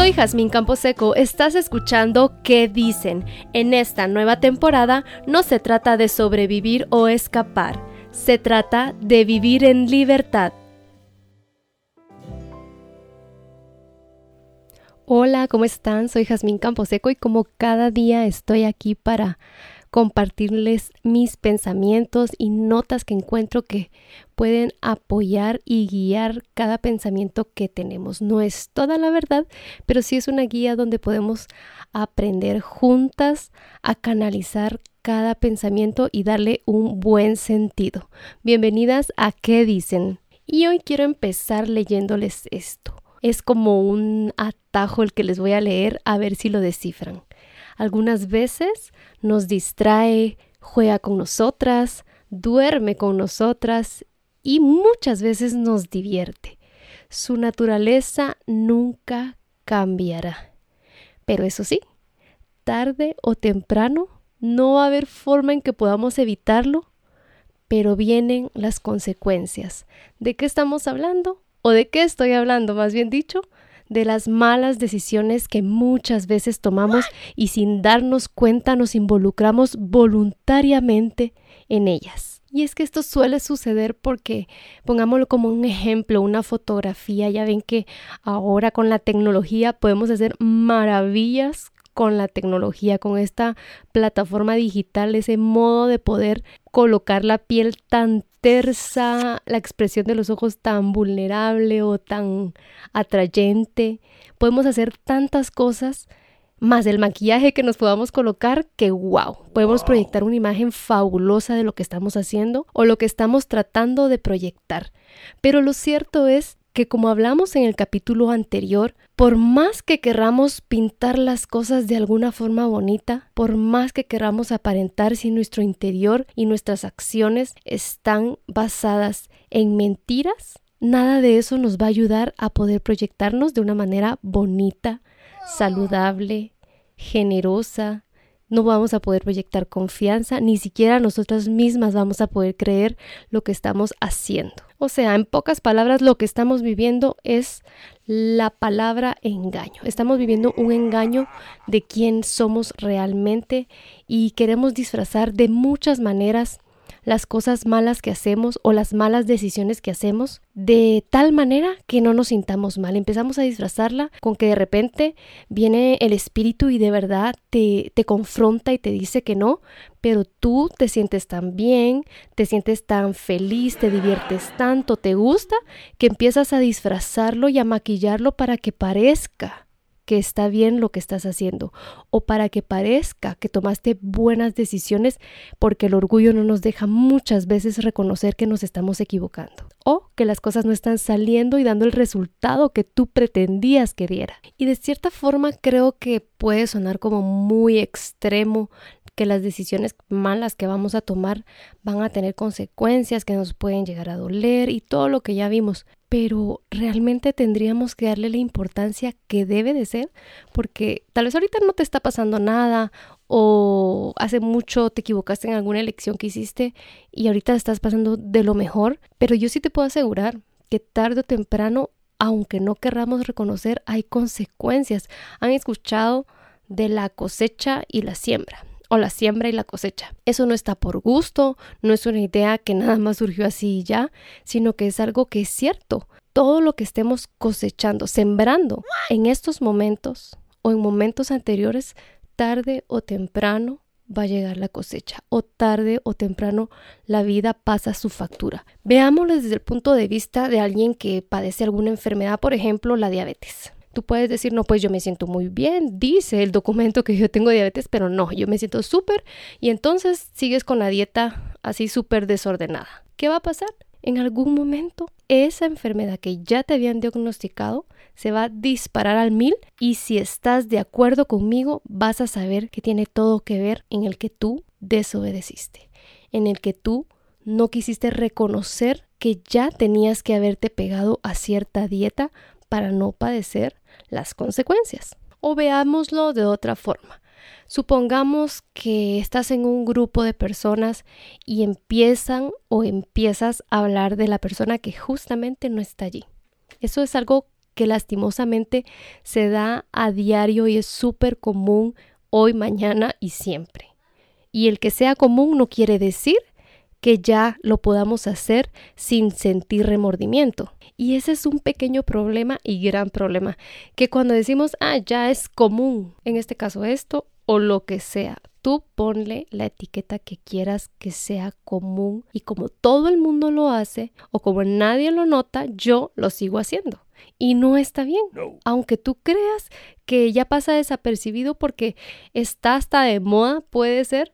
Soy Jazmín Camposeco, estás escuchando ¿Qué dicen? En esta nueva temporada no se trata de sobrevivir o escapar, se trata de vivir en libertad. Hola, ¿cómo están? Soy Jazmín Camposeco y como cada día estoy aquí para compartirles mis pensamientos y notas que encuentro que pueden apoyar y guiar cada pensamiento que tenemos. No es toda la verdad, pero sí es una guía donde podemos aprender juntas a canalizar cada pensamiento y darle un buen sentido. Bienvenidas a ¿Qué dicen? Y hoy quiero empezar leyéndoles esto. Es como un atajo el que les voy a leer a ver si lo descifran. Algunas veces nos distrae, juega con nosotras, duerme con nosotras y muchas veces nos divierte. Su naturaleza nunca cambiará. Pero eso sí, tarde o temprano no va a haber forma en que podamos evitarlo, pero vienen las consecuencias. ¿De qué estamos hablando? ¿O de qué estoy hablando, más bien dicho? De las malas decisiones que muchas veces tomamos y sin darnos cuenta nos involucramos voluntariamente en ellas. Y es que esto suele suceder porque, pongámoslo como un ejemplo, una fotografía, ya ven que ahora con la tecnología podemos hacer maravillas con la tecnología, con esta plataforma digital, ese modo de poder colocar la piel tan tersa, la expresión de los ojos tan vulnerable o tan atrayente. Podemos hacer tantas cosas más el maquillaje que nos podamos colocar, que wow, podemos proyectar una imagen fabulosa de lo que estamos haciendo o lo que estamos tratando de proyectar. Pero lo cierto es que como hablamos en el capítulo anterior, por más que querramos pintar las cosas de alguna forma bonita, por más que querramos aparentar si nuestro interior y nuestras acciones están basadas en mentiras, nada de eso nos va a ayudar a poder proyectarnos de una manera bonita, saludable, generosa, no vamos a poder proyectar confianza, ni siquiera nosotras mismas vamos a poder creer lo que estamos haciendo. O sea, en pocas palabras, lo que estamos viviendo es la palabra engaño. Estamos viviendo un engaño de quién somos realmente y queremos disfrazar de muchas maneras las cosas malas que hacemos o las malas decisiones que hacemos de tal manera que no nos sintamos mal. Empezamos a disfrazarla con que de repente viene el espíritu y de verdad te, te confronta y te dice que no, pero tú te sientes tan bien, te sientes tan feliz, te diviertes tanto, te gusta, que empiezas a disfrazarlo y a maquillarlo para que parezca que está bien lo que estás haciendo o para que parezca que tomaste buenas decisiones porque el orgullo no nos deja muchas veces reconocer que nos estamos equivocando o que las cosas no están saliendo y dando el resultado que tú pretendías que diera. Y de cierta forma creo que puede sonar como muy extremo que las decisiones malas que vamos a tomar van a tener consecuencias que nos pueden llegar a doler y todo lo que ya vimos. Pero realmente tendríamos que darle la importancia que debe de ser, porque tal vez ahorita no te está pasando nada o hace mucho te equivocaste en alguna elección que hiciste y ahorita estás pasando de lo mejor, pero yo sí te puedo asegurar que tarde o temprano, aunque no querramos reconocer, hay consecuencias. Han escuchado de la cosecha y la siembra o la siembra y la cosecha. Eso no está por gusto, no es una idea que nada más surgió así y ya, sino que es algo que es cierto. Todo lo que estemos cosechando, sembrando en estos momentos o en momentos anteriores, tarde o temprano va a llegar la cosecha o tarde o temprano la vida pasa su factura. Veámoslo desde el punto de vista de alguien que padece alguna enfermedad, por ejemplo, la diabetes. Tú puedes decir, no, pues yo me siento muy bien, dice el documento que yo tengo diabetes, pero no, yo me siento súper y entonces sigues con la dieta así súper desordenada. ¿Qué va a pasar? En algún momento esa enfermedad que ya te habían diagnosticado se va a disparar al mil y si estás de acuerdo conmigo vas a saber que tiene todo que ver en el que tú desobedeciste, en el que tú no quisiste reconocer que ya tenías que haberte pegado a cierta dieta para no padecer las consecuencias. O veámoslo de otra forma. Supongamos que estás en un grupo de personas y empiezan o empiezas a hablar de la persona que justamente no está allí. Eso es algo que lastimosamente se da a diario y es súper común hoy, mañana y siempre. Y el que sea común no quiere decir que ya lo podamos hacer sin sentir remordimiento. Y ese es un pequeño problema y gran problema, que cuando decimos, ah, ya es común, en este caso esto o lo que sea, tú ponle la etiqueta que quieras que sea común y como todo el mundo lo hace o como nadie lo nota, yo lo sigo haciendo. Y no está bien, aunque tú creas que ya pasa desapercibido porque está hasta de moda, puede ser,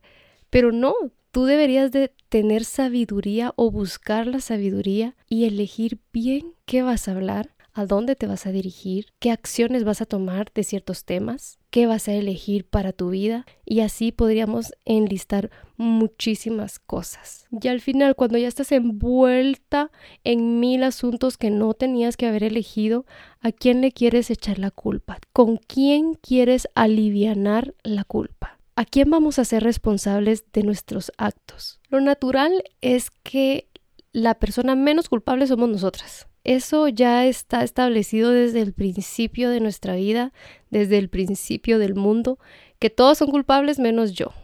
pero no, tú deberías de tener sabiduría o buscar la sabiduría y elegir bien qué vas a hablar, a dónde te vas a dirigir, qué acciones vas a tomar de ciertos temas, qué vas a elegir para tu vida y así podríamos enlistar muchísimas cosas. Y al final, cuando ya estás envuelta en mil asuntos que no tenías que haber elegido, ¿a quién le quieres echar la culpa? ¿Con quién quieres alivianar la culpa? ¿A quién vamos a ser responsables de nuestros actos? Lo natural es que la persona menos culpable somos nosotras. Eso ya está establecido desde el principio de nuestra vida, desde el principio del mundo, que todos son culpables menos yo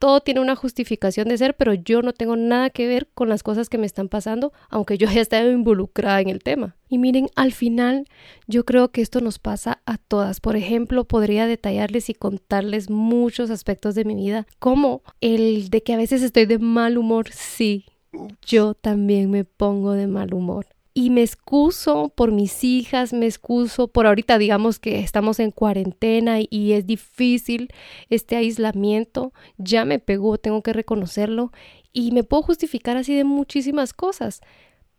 todo tiene una justificación de ser, pero yo no tengo nada que ver con las cosas que me están pasando, aunque yo ya estado involucrada en el tema. Y miren, al final yo creo que esto nos pasa a todas. Por ejemplo, podría detallarles y contarles muchos aspectos de mi vida, como el de que a veces estoy de mal humor. Sí, yo también me pongo de mal humor y me excuso por mis hijas, me excuso por ahorita digamos que estamos en cuarentena y es difícil este aislamiento, ya me pegó, tengo que reconocerlo y me puedo justificar así de muchísimas cosas,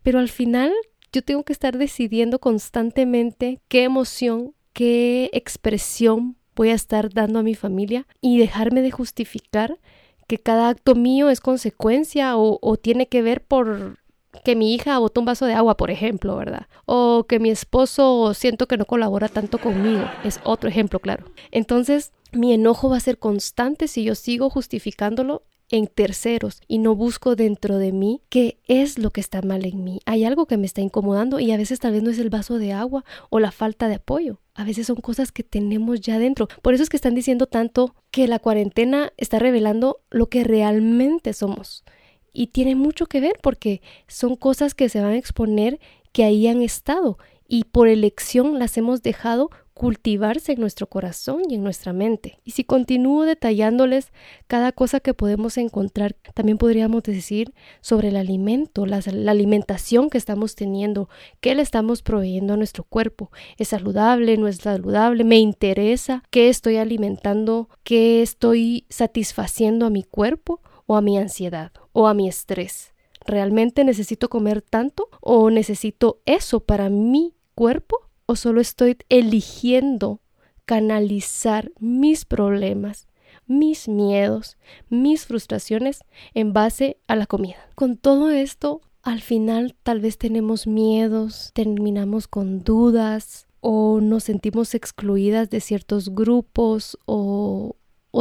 pero al final yo tengo que estar decidiendo constantemente qué emoción, qué expresión voy a estar dando a mi familia y dejarme de justificar que cada acto mío es consecuencia o, o tiene que ver por que mi hija botó un vaso de agua, por ejemplo, ¿verdad? O que mi esposo siento que no colabora tanto conmigo. Es otro ejemplo, claro. Entonces, mi enojo va a ser constante si yo sigo justificándolo en terceros y no busco dentro de mí qué es lo que está mal en mí. Hay algo que me está incomodando y a veces tal vez no es el vaso de agua o la falta de apoyo. A veces son cosas que tenemos ya dentro. Por eso es que están diciendo tanto que la cuarentena está revelando lo que realmente somos. Y tiene mucho que ver porque son cosas que se van a exponer que ahí han estado y por elección las hemos dejado cultivarse en nuestro corazón y en nuestra mente. Y si continúo detallándoles cada cosa que podemos encontrar, también podríamos decir sobre el alimento, la, la, alimentación que estamos teniendo, qué le estamos proveyendo a nuestro cuerpo. ¿Es saludable? ¿No es saludable? ¿Me interesa? ¿Qué estoy alimentando? ¿Qué estoy satisfaciendo a mi cuerpo? O a mi ansiedad o a mi estrés. ¿Realmente necesito comer tanto o necesito eso para mi cuerpo o solo estoy eligiendo canalizar mis problemas, mis miedos, mis frustraciones en base a la comida? Con todo esto, al final tal vez tenemos miedos, terminamos con dudas o nos sentimos excluidas de ciertos grupos o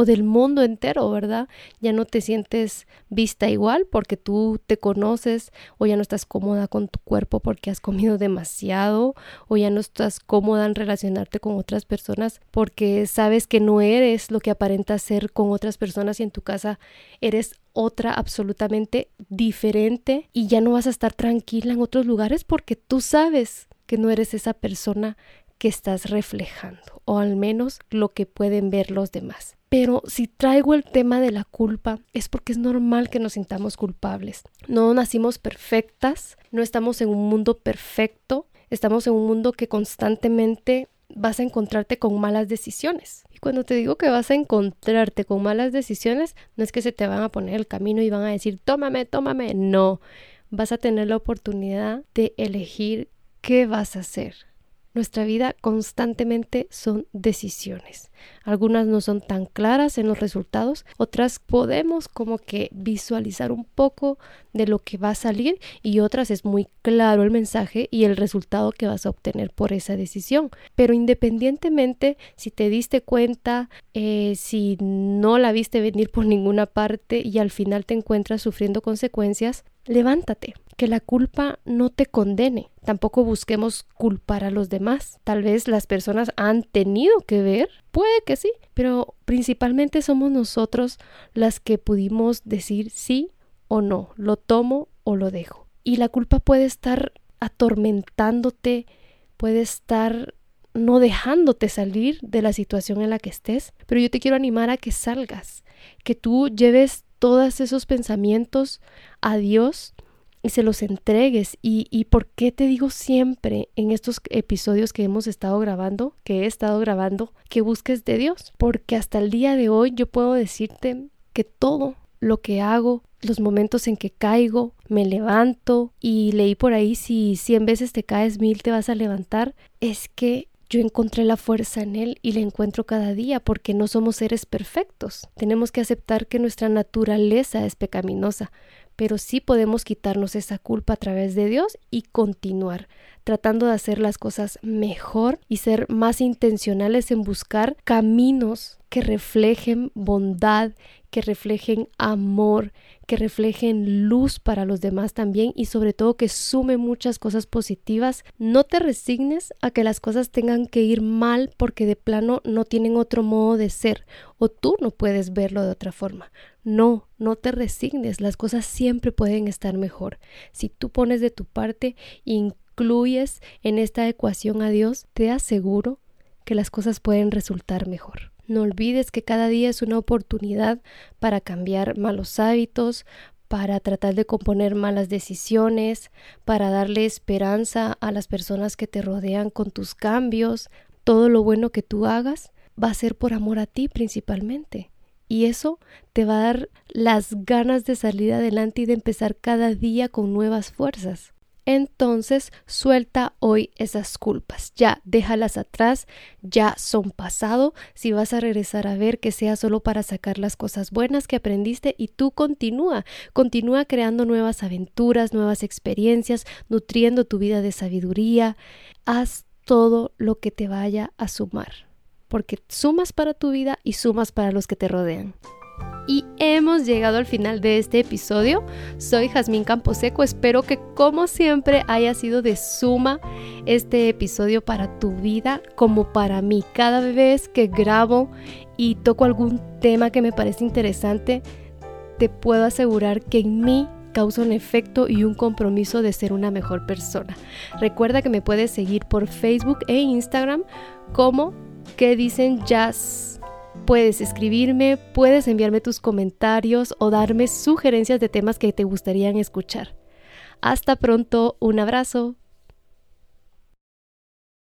o del mundo entero, ¿verdad? Ya no te sientes vista igual porque tú te conoces o ya no estás cómoda con tu cuerpo porque has comido demasiado o ya no estás cómoda en relacionarte con otras personas porque sabes que no eres lo que aparentas ser con otras personas y en tu casa eres otra absolutamente diferente y ya no vas a estar tranquila en otros lugares porque tú sabes que no eres esa persona que estás reflejando, o al menos lo que pueden ver los demás. Pero si traigo el tema de la culpa es porque es normal que nos sintamos culpables. No nacimos perfectas, no estamos en un mundo perfecto, estamos en un mundo que constantemente vas a encontrarte con malas decisiones. Y cuando te digo que vas a encontrarte con malas decisiones, no es que se te van a poner el camino y van a decir, tómame, tómame. No, vas a tener la oportunidad de elegir qué vas a hacer, nuestra vida constantemente son decisiones. Algunas no son tan claras en los resultados, otras podemos como que visualizar un poco de lo que va a salir y otras es muy claro el mensaje y el resultado que vas a obtener por esa decisión. Pero independientemente si te diste cuenta, eh, si no la viste venir por ninguna parte y al final te encuentras sufriendo consecuencias, levántate, que la culpa no te condene, Tampoco busquemos culpar a los demás. Tal vez las personas han tenido que ver, puede que sí, pero principalmente somos nosotros las que pudimos decir sí o no, lo tomo o lo dejo. Y la culpa puede estar atormentándote, puede estar no dejándote salir de la situación en la que estés, pero yo te quiero animar a que salgas, que tú lleves todos esos pensamientos a Dios y se los entregues. Y, y por qué te digo siempre en estos episodios que hemos estado grabando, que he estado grabando, que busques de Dios, porque hasta el día de hoy yo puedo decirte que todo lo que hago, los momentos en que caigo, me levanto y leí por ahí si cien veces te caes, mil te vas a levantar, es que yo encontré la fuerza en Él y la encuentro cada día porque no somos seres perfectos. Tenemos que aceptar que nuestra naturaleza es pecaminosa, pero sí podemos quitarnos esa culpa a través de Dios y continuar tratando de hacer las cosas mejor y ser más intencionales en buscar caminos que reflejen bondad, que reflejen amor, que reflejen luz para los demás también y sobre todo que sume muchas cosas positivas. No te resignes a que las cosas tengan que ir mal porque de plano no tienen otro modo de ser o tú no puedes verlo de otra forma. No, no te resignes, las cosas siempre pueden estar mejor. Si tú pones de tu parte, incluyes en esta ecuación a Dios, te aseguro que las cosas pueden resultar mejor. No olvides que cada día es una oportunidad para cambiar malos hábitos, para tratar de componer malas decisiones, para darle esperanza a las personas que te rodean con tus cambios. Todo lo bueno que tú hagas va a ser por amor a ti principalmente. Y eso te va a dar las ganas de salir adelante y de empezar cada día con nuevas fuerzas. Entonces suelta hoy esas culpas, ya déjalas atrás, ya son pasado, si vas a regresar a ver que sea solo para sacar las cosas buenas que aprendiste y tú continúa, continúa creando nuevas aventuras, nuevas experiencias, nutriendo tu vida de sabiduría, haz todo lo que te vaya a sumar, porque sumas para tu vida y sumas para los que te rodean. Y hemos llegado al final de este episodio. Soy Jazmín Camposeco. Espero que como siempre haya sido de suma este episodio para tu vida como para mí. Cada vez que grabo y toco algún tema que me parece interesante, te puedo asegurar que en mí causa un efecto y un compromiso de ser una mejor persona. Recuerda que me puedes seguir por Facebook e Instagram como que dicen jazz Puedes escribirme, puedes enviarme tus comentarios o darme sugerencias de temas que te gustarían escuchar. Hasta pronto, un abrazo.